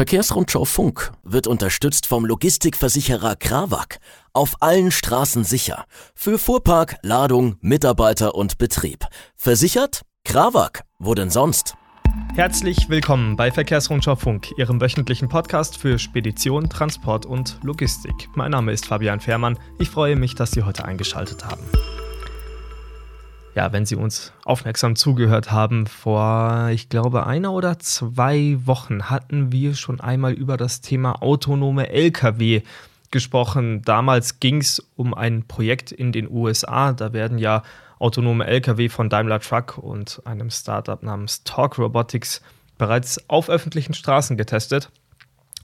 Verkehrsrundschau Funk wird unterstützt vom Logistikversicherer Krawak. Auf allen Straßen sicher. Für Fuhrpark, Ladung, Mitarbeiter und Betrieb. Versichert? Krawak. Wo denn sonst? Herzlich willkommen bei Verkehrsrundschau Funk, Ihrem wöchentlichen Podcast für Spedition, Transport und Logistik. Mein Name ist Fabian Fehrmann. Ich freue mich, dass Sie heute eingeschaltet haben ja, wenn Sie uns aufmerksam zugehört haben, vor, ich glaube, einer oder zwei Wochen hatten wir schon einmal über das Thema autonome Lkw gesprochen. Damals ging es um ein Projekt in den USA. Da werden ja autonome Lkw von Daimler Truck und einem Startup namens Talk Robotics bereits auf öffentlichen Straßen getestet.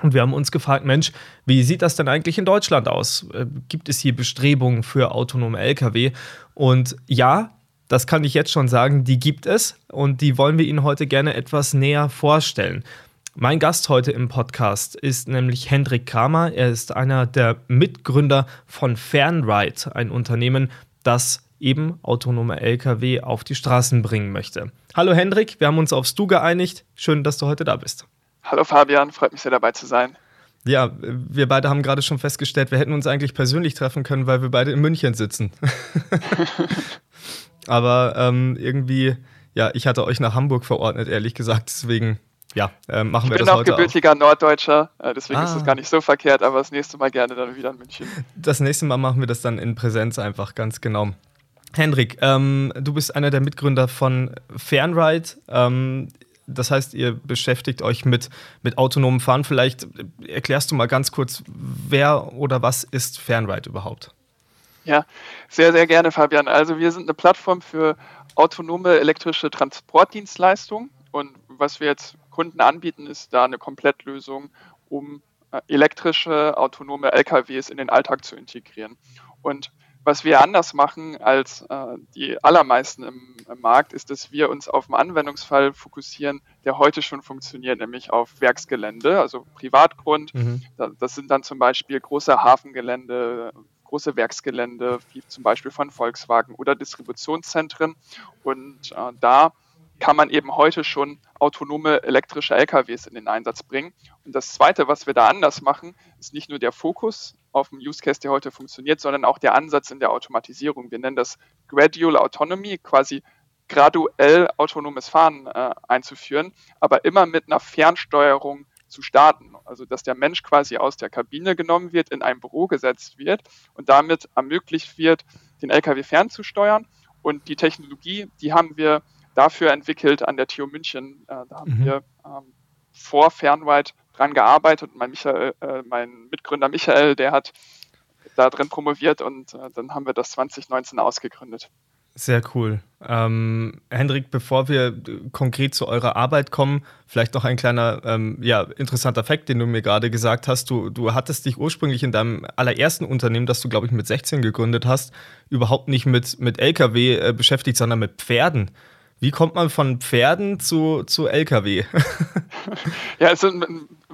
Und wir haben uns gefragt, Mensch, wie sieht das denn eigentlich in Deutschland aus? Äh, gibt es hier Bestrebungen für autonome Lkw? Und ja, das kann ich jetzt schon sagen, die gibt es und die wollen wir Ihnen heute gerne etwas näher vorstellen. Mein Gast heute im Podcast ist nämlich Hendrik Kramer. Er ist einer der Mitgründer von Fernride, ein Unternehmen, das eben autonome Lkw auf die Straßen bringen möchte. Hallo Hendrik, wir haben uns aufs Du geeinigt. Schön, dass du heute da bist. Hallo Fabian, freut mich sehr dabei zu sein. Ja, wir beide haben gerade schon festgestellt, wir hätten uns eigentlich persönlich treffen können, weil wir beide in München sitzen. Aber ähm, irgendwie, ja, ich hatte euch nach Hamburg verordnet, ehrlich gesagt. Deswegen, ja, äh, machen wir das heute. Ich bin auch gebürtiger auch. Norddeutscher, äh, deswegen ah. ist das gar nicht so verkehrt, aber das nächste Mal gerne dann wieder in München. Das nächste Mal machen wir das dann in Präsenz einfach, ganz genau. Hendrik, ähm, du bist einer der Mitgründer von Fernride. Ähm, das heißt, ihr beschäftigt euch mit, mit autonomem Fahren. Vielleicht erklärst du mal ganz kurz, wer oder was ist Fernride überhaupt? Ja, sehr, sehr gerne, Fabian. Also wir sind eine Plattform für autonome elektrische Transportdienstleistungen und was wir jetzt Kunden anbieten, ist da eine Komplettlösung, um äh, elektrische, autonome LKWs in den Alltag zu integrieren. Und was wir anders machen als äh, die allermeisten im, im, Markt, ist, dass wir uns auf einen Anwendungsfall fokussieren, der heute schon funktioniert, nämlich auf Werksgelände, also Privatgrund. Mhm. Das sind dann zum Beispiel große Hafengelände, große Werksgelände, wie zum Beispiel von Volkswagen oder Distributionszentren. Und äh, da kann man eben heute schon autonome elektrische LKWs in den Einsatz bringen. Und das Zweite, was wir da anders machen, ist nicht nur der Fokus auf dem Use Case, der heute funktioniert, sondern auch der Ansatz in der Automatisierung. Wir nennen das Gradual Autonomy, quasi graduell autonomes Fahren äh, einzuführen, aber immer mit einer Fernsteuerung zu starten. Also dass der Mensch quasi aus der Kabine genommen wird, in ein Büro gesetzt wird und damit ermöglicht wird, den LKW fernzusteuern. Und die Technologie, die haben wir dafür entwickelt an der TU München. Äh, da haben mhm. wir ähm, vor Fernride dran gearbeitet und mein, Michael, äh, mein Mitgründer Michael, der hat da drin promoviert und äh, dann haben wir das 2019 ausgegründet. Sehr cool. Ähm, Hendrik, bevor wir konkret zu eurer Arbeit kommen, vielleicht noch ein kleiner, ähm, ja, interessanter Fakt, den du mir gerade gesagt hast. Du, du hattest dich ursprünglich in deinem allerersten Unternehmen, das du, glaube ich, mit 16 gegründet hast, überhaupt nicht mit, mit LKW äh, beschäftigt, sondern mit Pferden. Wie kommt man von Pferden zu, zu LKW? ja, es sind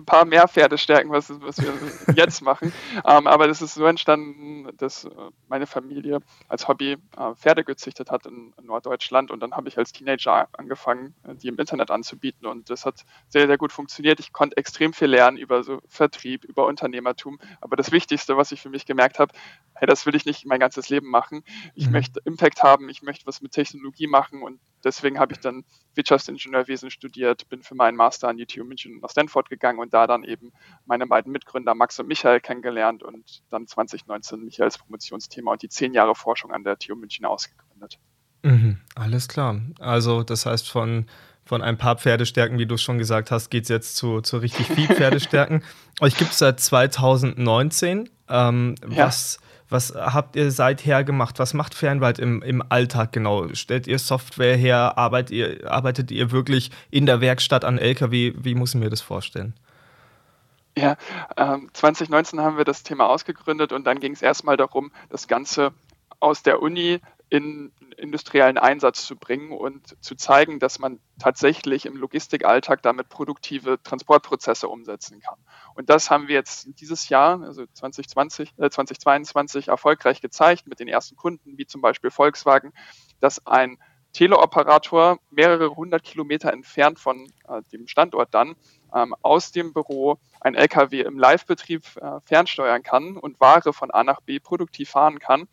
ein paar mehr Pferdestärken, was, was wir jetzt machen. Ähm, aber das ist so entstanden, dass äh, meine Familie als Hobby äh, Pferde gezüchtet hat in, in, Norddeutschland. Und dann habe ich als Teenager angefangen, äh, die im Internet anzubieten. Und das hat sehr, sehr gut funktioniert. Ich konnte extrem viel lernen über so Vertrieb, über Unternehmertum. Aber das Wichtigste, was ich für mich gemerkt habe, hey, das will ich nicht mein ganzes Leben machen. Ich mhm. möchte Impact haben, ich möchte was mit Technologie machen und deswegen habe ich dann Wirtschaftsingenieurwesen studiert, bin für meinen Master an die TU München nach Stanford gegangen und da dann eben meine beiden Mitgründer Max und Michael kennengelernt und dann 2019 Michaels Promotionsthema und die zehn Jahre Forschung an der TU München ausgegründet. Mhm, alles klar. Also das heißt von von ein paar Pferdestärken, wie du schon gesagt hast, geht es jetzt zu, zu richtig viel Pferdestärken. Euch gibt es seit 2019. Ähm, ja. Was was habt ihr seither gemacht? Was macht Fernwald im, im Alltag genau? Stellt ihr Software her? Arbeitet ihr, arbeitet ihr wirklich in der Werkstatt an LKW? Wie muss ich mir das vorstellen? Ja, ähm, 2019 haben wir das Thema ausgegründet und dann ging es erstmal darum, das Ganze aus der Uni in industriellen Einsatz zu bringen und zu zeigen, dass man tatsächlich im Logistikalltag damit produktive Transportprozesse umsetzen kann. Und das haben wir jetzt dieses Jahr, also 2020, äh 2022, erfolgreich gezeigt mit den ersten Kunden, wie zum Beispiel Volkswagen, dass ein Teleoperator mehrere hundert Kilometer entfernt von äh, dem Standort dann ähm, aus dem Büro ein LKW im Live-Betrieb äh, fernsteuern kann und Ware von A nach B produktiv fahren kann.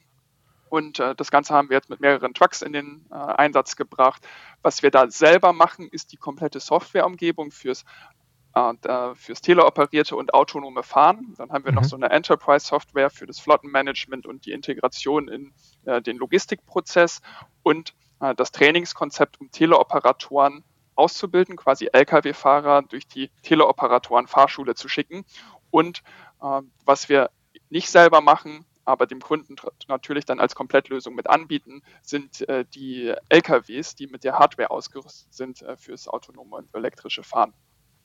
Und äh, das Ganze haben wir jetzt mit mehreren Trucks in den äh, Einsatz gebracht. Was wir da selber machen, ist die komplette Softwareumgebung fürs äh, fürs teleoperierte und autonome Fahren. Dann haben wir mhm. noch so eine Enterprise-Software für das Flottenmanagement und die Integration in äh, den Logistikprozess und äh, das Trainingskonzept, um Teleoperatoren auszubilden, quasi Lkw-Fahrer durch die Teleoperatoren-Fahrschule zu schicken. Und äh, was wir nicht selber machen, aber dem Kunden natürlich dann als Komplettlösung mit anbieten, sind äh, die LKWs, die mit der Hardware ausgerüstet sind äh, fürs autonome und elektrische Fahren.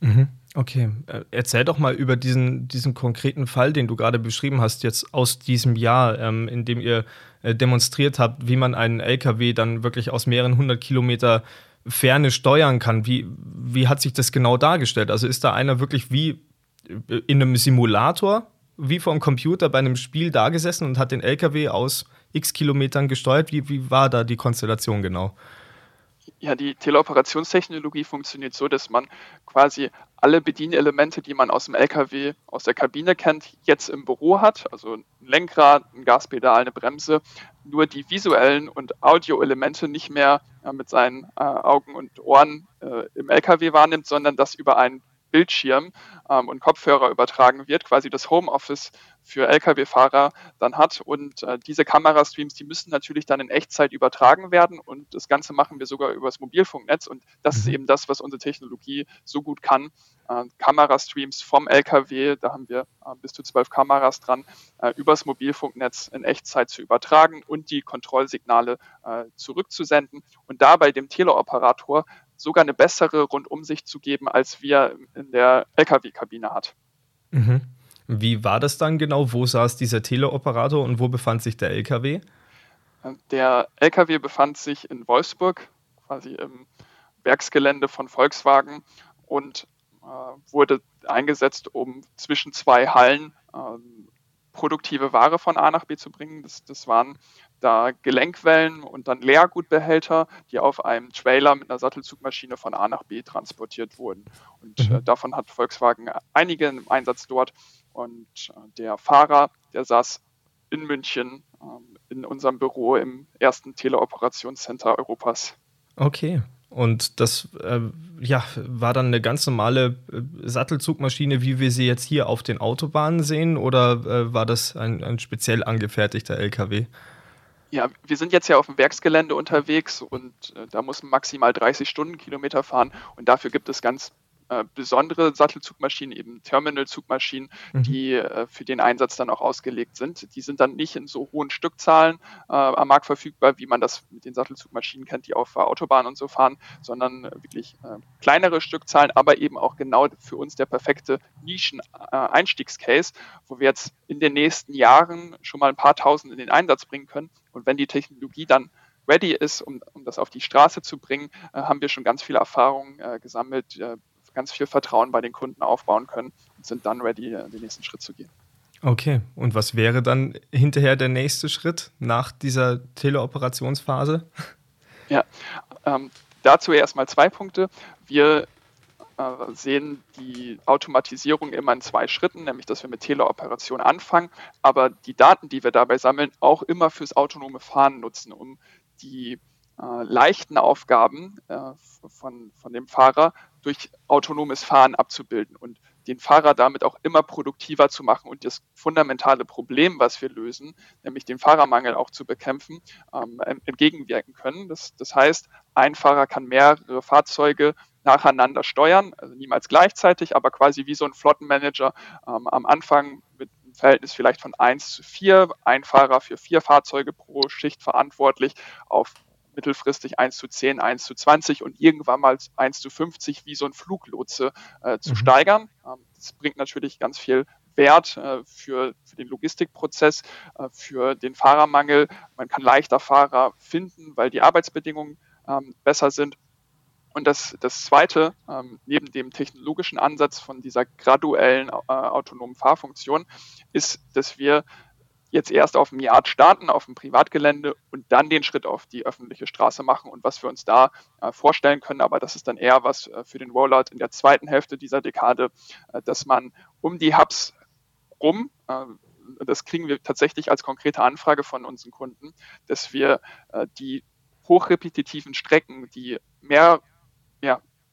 Mhm. Okay, äh, erzähl doch mal über diesen, diesen konkreten Fall, den du gerade beschrieben hast, jetzt aus diesem Jahr, ähm, in dem ihr äh, demonstriert habt, wie man einen LKW dann wirklich aus mehreren hundert Kilometer Ferne steuern kann. Wie, wie hat sich das genau dargestellt? Also ist da einer wirklich wie äh, in einem Simulator, wie vor einem Computer bei einem Spiel da gesessen und hat den LKW aus x Kilometern gesteuert? Wie, wie war da die Konstellation genau? Ja, die Teleoperationstechnologie funktioniert so, dass man quasi alle Bedienelemente, die man aus dem LKW, aus der Kabine kennt, jetzt im Büro hat. Also ein Lenkrad, ein Gaspedal, eine Bremse. Nur die visuellen und Audioelemente nicht mehr äh, mit seinen äh, Augen und Ohren äh, im LKW wahrnimmt, sondern das über einen Bildschirm ähm, und Kopfhörer übertragen wird, quasi das Homeoffice für Lkw-Fahrer dann hat. Und äh, diese Kamerastreams, die müssen natürlich dann in Echtzeit übertragen werden und das Ganze machen wir sogar übers Mobilfunknetz und das ist mhm. eben das, was unsere Technologie so gut kann. Äh, Kamerastreams vom Lkw, da haben wir äh, bis zu zwölf Kameras dran, äh, übers Mobilfunknetz in Echtzeit zu übertragen und die Kontrollsignale äh, zurückzusenden und dabei dem Teleoperator sogar eine bessere Rundumsicht zu geben, als wir in der Lkw-Kabine hat. Mhm. Wie war das dann genau? Wo saß dieser Teleoperator und wo befand sich der LKW? Der LKW befand sich in Wolfsburg, quasi im Werksgelände von Volkswagen und äh, wurde eingesetzt, um zwischen zwei Hallen äh, produktive Ware von A nach B zu bringen. Das, das waren da Gelenkwellen und dann Leergutbehälter, die auf einem Trailer mit einer Sattelzugmaschine von A nach B transportiert wurden. Und mhm. äh, davon hat Volkswagen einige im Einsatz dort. Und äh, der Fahrer, der saß in München äh, in unserem Büro im ersten Teleoperationscenter Europas. Okay. Und das äh, ja, war dann eine ganz normale äh, Sattelzugmaschine, wie wir sie jetzt hier auf den Autobahnen sehen, oder äh, war das ein, ein speziell angefertigter LKW? Ja, wir sind jetzt ja auf dem Werksgelände unterwegs und äh, da muss man maximal 30 Stundenkilometer fahren und dafür gibt es ganz äh, besondere Sattelzugmaschinen, eben Terminalzugmaschinen, mhm. die äh, für den Einsatz dann auch ausgelegt sind. Die sind dann nicht in so hohen Stückzahlen äh, am Markt verfügbar, wie man das mit den Sattelzugmaschinen kennt, die auf Autobahnen und so fahren, sondern wirklich äh, kleinere Stückzahlen, aber eben auch genau für uns der perfekte Nischen-Einstiegscase, wo wir jetzt in den nächsten Jahren schon mal ein paar tausend in den Einsatz bringen können. Und wenn die Technologie dann ready ist, um, um das auf die Straße zu bringen, äh, haben wir schon ganz viele Erfahrungen äh, gesammelt, äh, ganz viel Vertrauen bei den Kunden aufbauen können und sind dann ready, äh, den nächsten Schritt zu gehen. Okay, und was wäre dann hinterher der nächste Schritt nach dieser Teleoperationsphase? Ja, ähm, dazu erstmal zwei Punkte. Wir äh, sehen die Automatisierung immer in zwei Schritten, nämlich dass wir mit Teleoperation anfangen, aber die Daten, die wir dabei sammeln, auch immer fürs autonome Fahren nutzen, um die äh, leichten Aufgaben äh, von, von dem Fahrer durch autonomes Fahren abzubilden und den Fahrer damit auch immer produktiver zu machen und das fundamentale Problem, was wir lösen, nämlich den Fahrermangel auch zu bekämpfen, ähm, entgegenwirken können. Das, das heißt, ein Fahrer kann mehrere Fahrzeuge nacheinander steuern, also niemals gleichzeitig, aber quasi wie so ein Flottenmanager ähm, am Anfang mit einem Verhältnis vielleicht von 1 zu 4, ein Fahrer für vier Fahrzeuge pro Schicht verantwortlich, auf mittelfristig 1 zu 10, 1 zu 20 und irgendwann mal 1 zu 50 wie so ein Fluglotse äh, zu mhm. steigern. Ähm, das bringt natürlich ganz viel Wert äh, für, für, den Logistikprozess, äh, für den Fahrermangel. Man kann leichter Fahrer finden, weil die Arbeitsbedingungen ähm, besser sind. Und das, das Zweite, ähm, neben dem technologischen Ansatz von dieser graduellen äh, autonomen Fahrfunktion, ist, dass wir jetzt erst auf dem Yard starten, auf dem Privatgelände und dann den Schritt auf die öffentliche Straße machen und was wir uns da äh, vorstellen können. Aber das ist dann eher was äh, für den Rollout in der zweiten Hälfte dieser Dekade, äh, dass man um die Hubs rum, das kriegen wir tatsächlich als konkrete Anfrage von unseren Kunden, dass wir die hochrepetitiven Strecken, die mehr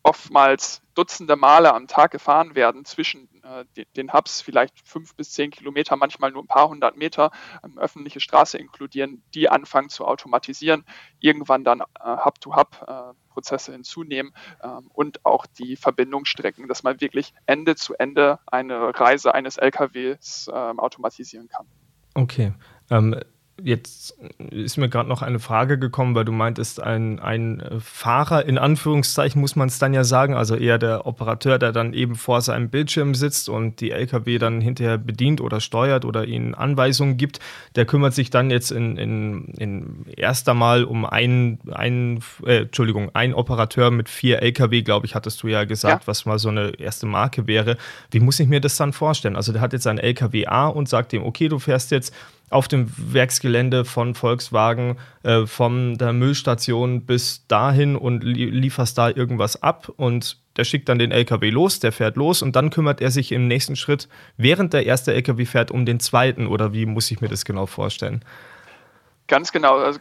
oftmals Dutzende Male am Tag gefahren werden zwischen äh, den, Hubs, vielleicht fünf bis zehn Kilometer, manchmal nur ein paar hundert Meter, ähm, öffentliche Straße inkludieren, die anfangen zu automatisieren, irgendwann dann äh, Hub-to-Hub-Prozesse äh, hinzunehmen ähm, und auch die Verbindungsstrecken, dass man wirklich Ende zu Ende eine Reise eines LKWs ähm, automatisieren kann. Okay. Ähm, Jetzt ist mir gerade noch eine Frage gekommen, weil du meintest, ein, ein Fahrer, in Anführungszeichen muss man es dann ja sagen, also eher der Operateur, der dann eben vor seinem Bildschirm sitzt und die LKW dann hinterher bedient oder steuert oder ihnen Anweisungen gibt, der kümmert sich dann jetzt in, in, in erster Mal um einen, einen äh, Entschuldigung, ein Operateur mit vier LKW, glaube ich, hattest du ja gesagt, ja. was mal so eine erste Marke wäre. Wie muss ich mir das dann vorstellen? Also der hat jetzt ein LKW A und sagt ihm, okay, du fährst jetzt auf dem Werksgelände von Volkswagen, äh, von der Müllstation bis dahin und li lieferst da irgendwas ab und der schickt dann den LKW los, der fährt los und dann kümmert er sich im nächsten Schritt, während der erste LKW fährt, um den zweiten oder wie muss ich mir das genau vorstellen? Ganz genau. Also,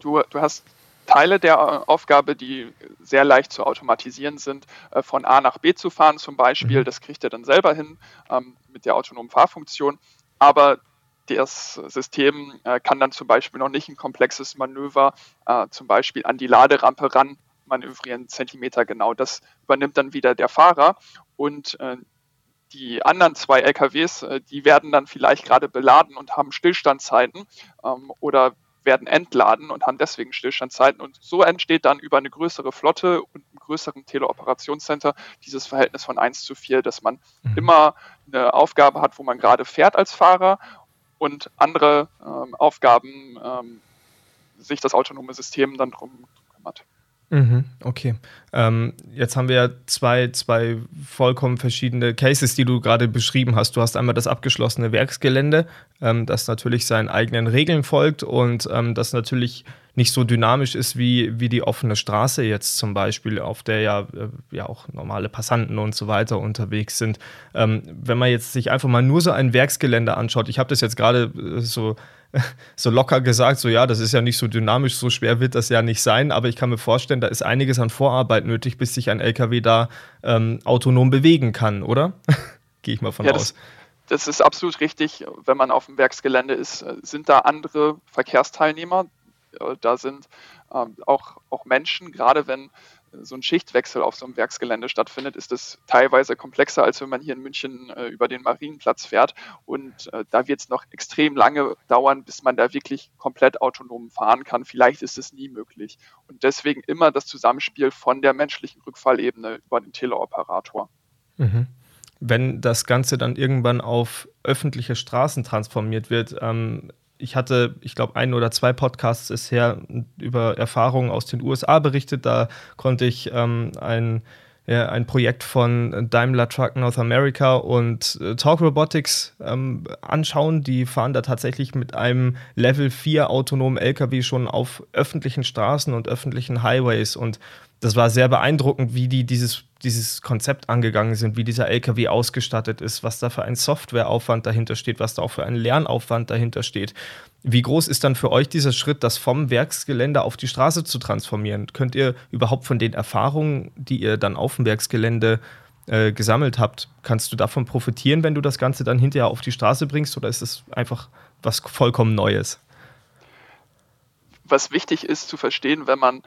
du, du hast Teile der Aufgabe, die sehr leicht zu automatisieren sind, äh, von A nach B zu fahren zum Beispiel. Mhm. Das kriegt er dann selber hin ähm, mit der autonomen Fahrfunktion. Aber das System äh, kann dann zum Beispiel noch nicht ein komplexes Manöver äh, zum Beispiel an die Laderampe ran manövrieren, Zentimeter genau. Das übernimmt dann wieder der Fahrer und äh, die anderen zwei LKWs, äh, die werden dann vielleicht gerade beladen und haben Stillstandzeiten ähm, oder werden entladen und haben deswegen Stillstandzeiten. Und so entsteht dann über eine größere Flotte und einem größeren Teleoperationscenter dieses Verhältnis von 1 zu 4, dass man mhm. immer eine Aufgabe hat, wo man gerade fährt als Fahrer und andere ähm, Aufgaben ähm, sich das autonome System dann drum kümmert. Mhm, okay. Ähm, jetzt haben wir ja zwei, zwei vollkommen verschiedene Cases, die du gerade beschrieben hast. Du hast einmal das abgeschlossene Werksgelände, ähm, das natürlich seinen eigenen Regeln folgt und ähm, das natürlich nicht so dynamisch ist wie, wie die offene Straße jetzt zum Beispiel, auf der ja, äh, ja auch normale Passanten und so weiter unterwegs sind. Ähm, wenn man jetzt sich einfach mal nur so ein Werksgelände anschaut, ich habe das jetzt gerade äh, so so locker gesagt, so ja, das ist ja nicht so dynamisch, so schwer wird das ja nicht sein, aber ich kann mir vorstellen, da ist einiges an Vorarbeit nötig, bis sich ein LKW da ähm, autonom bewegen kann, oder? Gehe ich mal von ja, aus. Das, das ist absolut richtig. Wenn man auf dem Werksgelände ist, äh, sind da andere Verkehrsteilnehmer. Äh, da sind ähm, auch, auch Menschen, gerade wenn so ein Schichtwechsel auf so einem Werksgelände stattfindet, ist es teilweise komplexer, als wenn man hier in München äh, über den Marienplatz fährt. Und äh, da wird es noch extrem lange dauern, bis man da wirklich komplett autonom fahren kann. Vielleicht ist es nie möglich. Und deswegen immer das Zusammenspiel von der menschlichen Rückfallebene über den Teleoperator. Mhm. Wenn das Ganze dann irgendwann auf öffentliche Straßen transformiert wird, ähm, ich hatte, ich glaube, ein oder zwei Podcasts bisher über Erfahrungen aus den USA berichtet. Da konnte ich ähm, ein, ja, ein Projekt von Daimler Truck North America und äh, Talk Robotics ähm, anschauen. Die fahren da tatsächlich mit einem Level 4 autonomen LKW schon auf öffentlichen Straßen und öffentlichen Highways. Und das war sehr beeindruckend, wie die dieses, dieses Konzept angegangen sind, wie dieser LKW ausgestattet ist, was da für ein Softwareaufwand dahinter steht, was da auch für ein Lernaufwand dahinter steht. Wie groß ist dann für euch dieser Schritt, das vom Werksgelände auf die Straße zu transformieren? Könnt ihr überhaupt von den Erfahrungen, die ihr dann auf dem Werksgelände äh, gesammelt habt, kannst du davon profitieren, wenn du das Ganze dann hinterher auf die Straße bringst oder ist es einfach was vollkommen Neues? Was wichtig ist zu verstehen, wenn man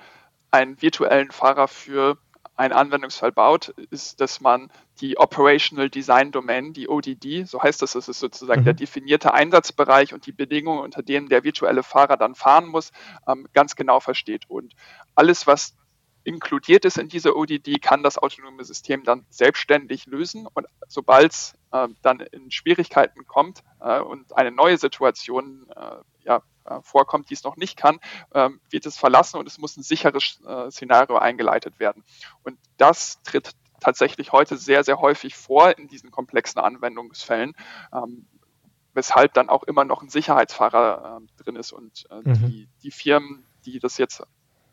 einen virtuellen Fahrer für einen Anwendungsfall baut, ist, dass man die Operational Design Domain, die ODD, so heißt das, das ist sozusagen mhm. der definierte Einsatzbereich und die Bedingungen, unter denen der virtuelle Fahrer dann fahren muss, ähm, ganz genau versteht. Und alles, was inkludiert ist in dieser ODD, kann das autonome System dann selbstständig lösen. Und sobald es äh, dann in Schwierigkeiten kommt äh, und eine neue Situation äh, ja, äh, vorkommt, die es noch nicht kann, ähm, wird es verlassen und es muss ein sicheres äh, Szenario eingeleitet werden. Und das tritt tatsächlich heute sehr, sehr häufig vor in diesen komplexen Anwendungsfällen. Ähm, weshalb dann auch immer noch ein Sicherheitsfahrer äh, drin ist. Und äh, mhm. die, die Firmen, die das jetzt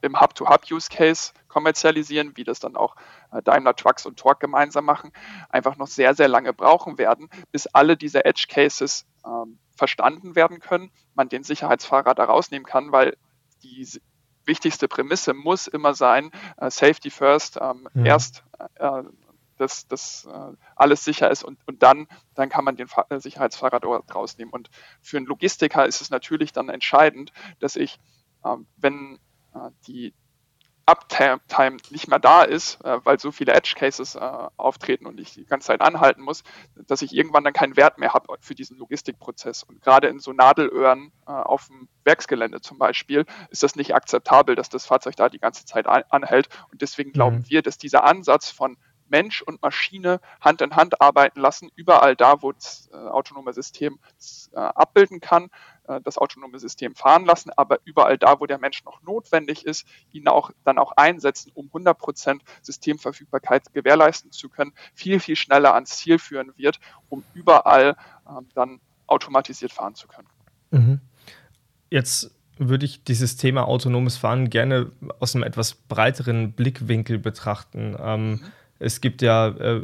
im Hub-to-Hub-Use-Case kommerzialisieren, wie das dann auch äh, Daimler Trucks und Torque gemeinsam machen, einfach noch sehr, sehr lange brauchen werden, bis alle diese Edge-Cases ähm, verstanden werden können, man den Sicherheitsfahrer da rausnehmen kann, weil die wichtigste Prämisse muss immer sein, äh, Safety First, ähm, ja. erst äh, dass, dass äh, alles sicher ist und, und dann, dann kann man den Fahr äh, Sicherheitsfahrer dort rausnehmen. Und für einen Logistiker ist es natürlich dann entscheidend, dass ich, äh, wenn die Uptime nicht mehr da ist, äh, weil so viele Edge Cases äh, auftreten und ich die ganze Zeit anhalten muss, dass ich irgendwann dann keinen Wert mehr habe für diesen Logistikprozess. Und gerade in so Nadelöhren äh, auf dem Werksgelände zum Beispiel ist das nicht akzeptabel, dass das Fahrzeug da die ganze Zeit anhält. Und deswegen glauben mhm. wir, dass dieser Ansatz von Mensch und Maschine Hand in Hand arbeiten lassen, überall da, wo das äh, autonome System äh, abbilden kann, äh, das autonome System fahren lassen, aber überall da, wo der Mensch noch notwendig ist, ihn auch dann auch einsetzen, um 100% Systemverfügbarkeit gewährleisten zu können, viel, viel schneller ans Ziel führen wird, um überall ähm, dann automatisiert fahren zu können. Mhm. Jetzt würde ich dieses Thema autonomes Fahren gerne aus einem etwas breiteren Blickwinkel betrachten. Ähm, mhm es gibt ja äh,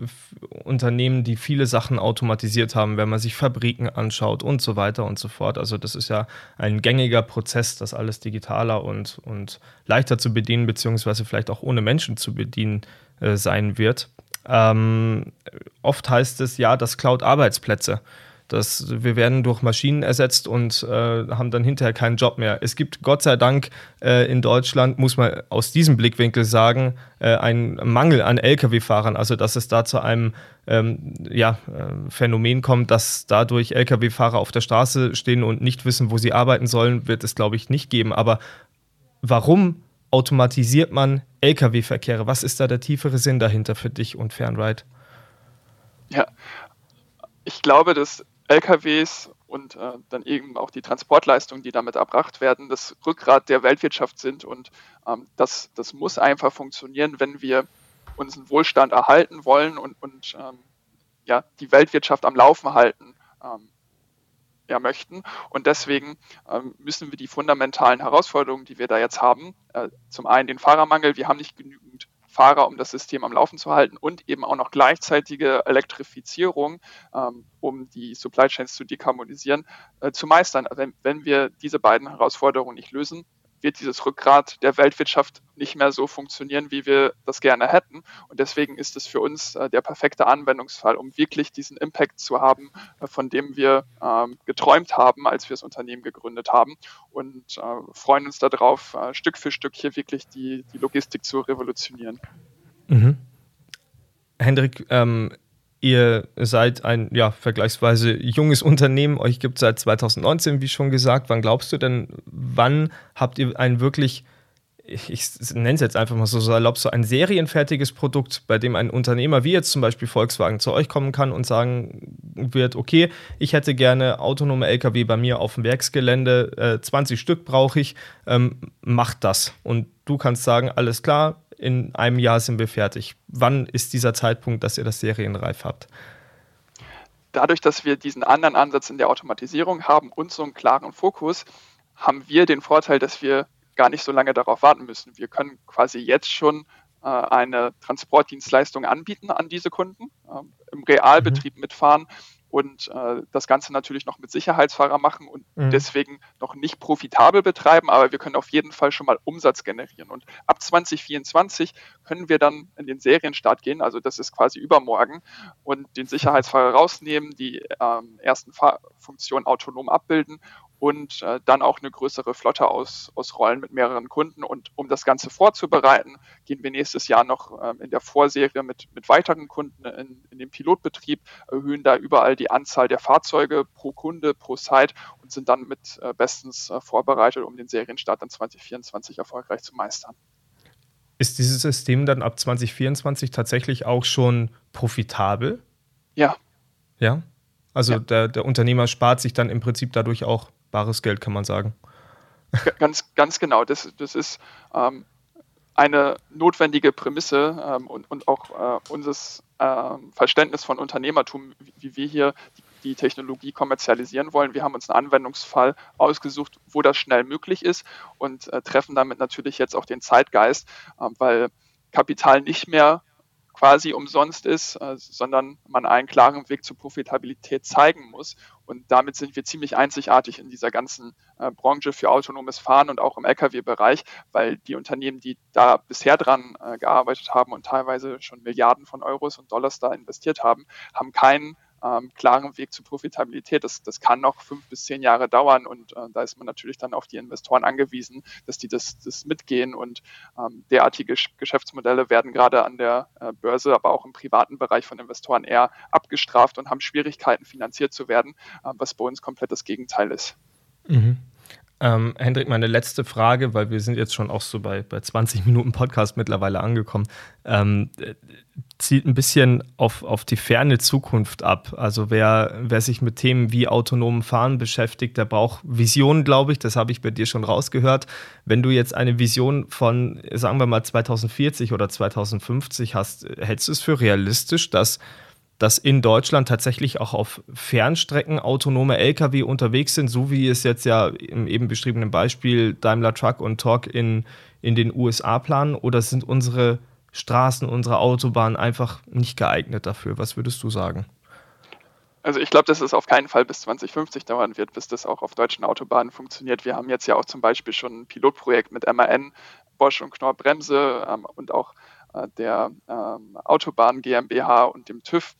Unternehmen, die viele Sachen automatisiert haben, wenn man sich Fabriken anschaut und so weiter und so fort. Also das ist ja ein gängiger Prozess, das alles digitaler und, und leichter zu bedienen, beziehungsweise vielleicht auch ohne Menschen zu bedienen äh, sein wird. Ähm, oft heißt es ja, das klaut Arbeitsplätze. Das, wir werden durch Maschinen ersetzt und äh, haben dann hinterher keinen Job mehr. Es gibt Gott sei Dank äh, in Deutschland, muss man aus diesem Blickwinkel sagen, äh, einen Mangel an Lkw-Fahrern. Also dass es da zu einem ähm, ja, äh, Phänomen kommt, dass dadurch Lkw-Fahrer auf der Straße stehen und nicht wissen, wo sie arbeiten sollen, wird es, glaube ich, nicht geben. Aber warum automatisiert man Lkw-Verkehre? Was ist da der tiefere Sinn dahinter für dich und Fernride? Ja, ich glaube, dass LKWs und äh, dann eben auch die Transportleistungen, die damit erbracht werden, das Rückgrat der Weltwirtschaft sind. Und ähm, das, das muss einfach funktionieren, wenn wir unseren Wohlstand erhalten wollen und, und ähm, ja, die Weltwirtschaft am Laufen halten ähm, ja, möchten. Und deswegen ähm, müssen wir die fundamentalen Herausforderungen, die wir da jetzt haben, äh, zum einen den Fahrermangel, wir haben nicht genügend Fahrer, um das System am Laufen zu halten und eben auch noch gleichzeitige Elektrifizierung, ähm, um die Supply Chains zu dekarbonisieren, äh, zu meistern. Wenn, wenn wir diese beiden Herausforderungen nicht lösen, wird dieses Rückgrat der Weltwirtschaft nicht mehr so funktionieren, wie wir das gerne hätten. Und deswegen ist es für uns äh, der perfekte Anwendungsfall, um wirklich diesen Impact zu haben, äh, von dem wir ähm, geträumt haben, als wir das Unternehmen gegründet haben. Und äh, freuen uns darauf, äh, Stück für Stück hier wirklich die, die Logistik zu revolutionieren. Mhm. Hendrik, ähm, Ihr seid ein ja, vergleichsweise junges Unternehmen, euch gibt es seit 2019, wie schon gesagt. Wann glaubst du denn, wann habt ihr ein wirklich, ich, nenne es jetzt einfach mal so salopp, so ein serienfertiges Produkt, bei dem ein Unternehmer wie jetzt zum Beispiel Volkswagen zu euch kommen kann und sagen wird, okay, ich hätte gerne autonome Lkw bei mir auf dem Werksgelände, äh, 20 Stück brauche ich, ähm, macht das. Und du kannst sagen, alles klar, in einem Jahr sind wir fertig. Wann ist dieser Zeitpunkt, dass ihr das serienreif habt? Dadurch, dass wir diesen anderen Ansatz in der Automatisierung haben und so einen klaren Fokus, haben wir den Vorteil, dass wir gar nicht so lange darauf warten müssen. Wir können quasi jetzt schon äh, eine Transportdienstleistung anbieten an diese Kunden, äh, im Realbetrieb mhm. mitfahren und äh, das Ganze natürlich noch mit Sicherheitsfahrer machen und mhm. deswegen noch nicht profitabel betreiben, aber wir können auf jeden Fall schon mal Umsatz generieren. Und ab 2024 können wir dann in den Serienstart gehen, also das ist quasi übermorgen, und den Sicherheitsfahrer rausnehmen, die ähm, ersten Fahrfunktionen autonom abbilden und äh, dann auch eine größere Flotte aus, ausrollen mit mehreren Kunden. Und um das Ganze vorzubereiten, gehen wir nächstes Jahr noch ähm, in der Vorserie mit, mit weiteren Kunden in, in den Pilotbetrieb, erhöhen da überall die Anzahl der Fahrzeuge pro Kunde, pro Site und sind dann mit äh, bestens äh, vorbereitet, um den Serienstart dann 2024 erfolgreich zu meistern. Ist dieses System dann ab 2024 tatsächlich auch schon profitabel? Ja. Ja? Also ja. Der, der Unternehmer spart sich dann im Prinzip dadurch auch bares Geld, kann man sagen. Ganz, ganz genau. Das, das ist ähm, eine notwendige Prämisse ähm, und, und auch äh, unseres äh, Verständnis von Unternehmertum, wie, wie wir hier die, die Technologie kommerzialisieren wollen. Wir haben uns einen Anwendungsfall ausgesucht, wo das schnell möglich ist und äh, treffen damit natürlich jetzt auch den Zeitgeist, äh, weil Kapital nicht mehr quasi umsonst ist, äh, sondern man einen klaren Weg zur Profitabilität zeigen muss. Und damit sind wir ziemlich einzigartig in dieser ganzen äh, Branche für autonomes Fahren und auch im Lkw-Bereich, weil die Unternehmen, die da bisher dran äh, gearbeitet haben und teilweise schon Milliarden von Euros und Dollars da investiert haben, haben keinen ähm, klaren Weg zur Profitabilität. Das, das kann noch fünf bis zehn Jahre dauern und äh, da ist man natürlich dann auf die Investoren angewiesen, dass die das, das mitgehen und ähm, derartige Geschäftsmodelle werden gerade an der äh, Börse, aber auch im privaten Bereich von Investoren eher abgestraft und haben Schwierigkeiten finanziert zu werden, äh, was bei uns komplett das Gegenteil ist. Mhm. Ähm, Hendrik, meine letzte Frage, weil wir sind jetzt schon auch so bei, bei 20 Minuten Podcast mittlerweile angekommen, ähm, zielt ein bisschen auf, auf die ferne Zukunft ab. Also wer, wer sich mit Themen wie autonomen Fahren beschäftigt, der braucht Visionen, glaube ich. Das habe ich bei dir schon rausgehört. Wenn du jetzt eine Vision von, sagen wir mal, 2040 oder 2050 hast, hältst du es für realistisch, dass dass in Deutschland tatsächlich auch auf Fernstrecken autonome Lkw unterwegs sind, so wie es jetzt ja im eben beschriebenen Beispiel Daimler Truck und Torque in, in den USA planen? Oder sind unsere Straßen, unsere Autobahnen einfach nicht geeignet dafür? Was würdest du sagen? Also ich glaube, dass es auf keinen Fall bis 2050 dauern wird, bis das auch auf deutschen Autobahnen funktioniert. Wir haben jetzt ja auch zum Beispiel schon ein Pilotprojekt mit MAN, Bosch und Knorr Bremse ähm, und auch der ähm, Autobahn GmbH und dem TÜV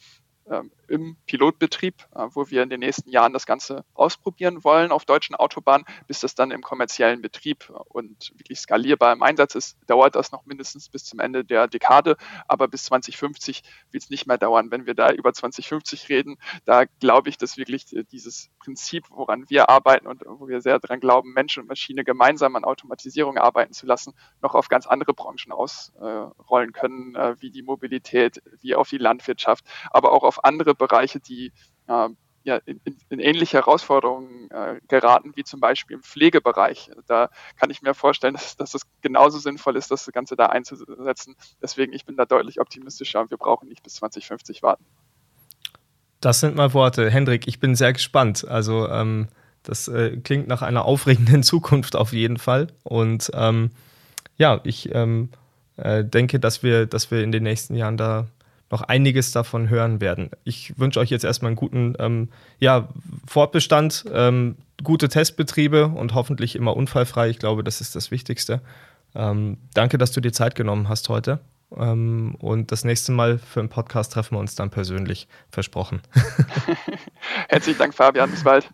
ähm, im Pilotbetrieb, äh, wo wir in den nächsten Jahren das Ganze ausprobieren wollen auf deutschen Autobahnen, bis das dann im kommerziellen Betrieb und wirklich skalierbar im Einsatz ist, dauert das noch mindestens bis zum Ende der Dekade, aber bis 2050 wird es nicht mehr dauern. Wenn wir da über 2050 reden, da glaube ich, dass wirklich dieses Prinzip, woran wir arbeiten und wo wir sehr daran glauben, Mensch und Maschine gemeinsam an Automatisierung arbeiten zu lassen, noch auf ganz andere Branchen ausrollen können, äh, wie die Mobilität, wie auf die Landwirtschaft, aber auch auf andere Bereiche, die äh, ja, in, in, ähnliche Herausforderungen äh, geraten, wie zum Beispiel im Pflegebereich. Da kann ich mir vorstellen, dass, dass es genauso sinnvoll ist, das Ganze da einzusetzen. Deswegen, ich bin da deutlich optimistischer und wir brauchen nicht bis 2050 warten. Das sind mal Worte. Hendrik, ich bin sehr gespannt. Also, ähm, das äh, klingt nach einer aufregenden Zukunft auf jeden Fall. Und ähm, ja, ich ähm, äh, denke, dass wir, dass wir in den nächsten Jahren da noch einiges davon hören werden. Ich wünsche euch jetzt erstmal einen guten ähm, ja, Fortbestand, ähm, gute Testbetriebe und hoffentlich immer unfallfrei. Ich glaube, das ist das Wichtigste. Ähm, danke, dass du dir Zeit genommen hast heute. Ähm, und das nächste Mal für einen Podcast treffen wir uns dann persönlich. Versprochen. Herzlichen Dank, Fabian. Bis bald.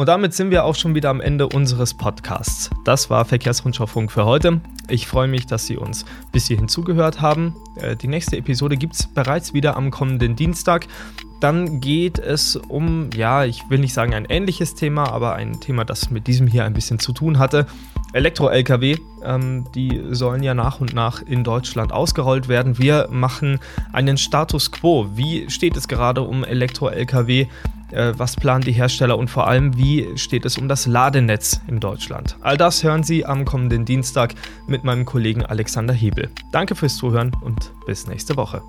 Und damit sind wir auch schon wieder am Ende unseres Podcasts. Das war Verkehrsrundschau-Funk für heute. Ich freue mich, dass Sie uns bis hierhin zugehört haben. Äh, die nächste Episode gibt es bereits wieder am kommenden Dienstag. Dann geht es um, ja, ich will nicht sagen ein ähnliches Thema, aber ein Thema, das mit diesem hier ein bisschen zu tun hatte. Elektro-Lkw, ähm, die sollen ja nach und nach in Deutschland ausgerollt werden. Wir machen einen Status quo. Wie steht es gerade um Elektro-Lkw? Äh, was planen die Hersteller und vor allem, wie steht es um das Ladenetz in Deutschland? All das hören Sie am kommenden Dienstag mit meinem Kollegen Alexander Hebel. Danke fürs Zuhören und bis nächste Woche.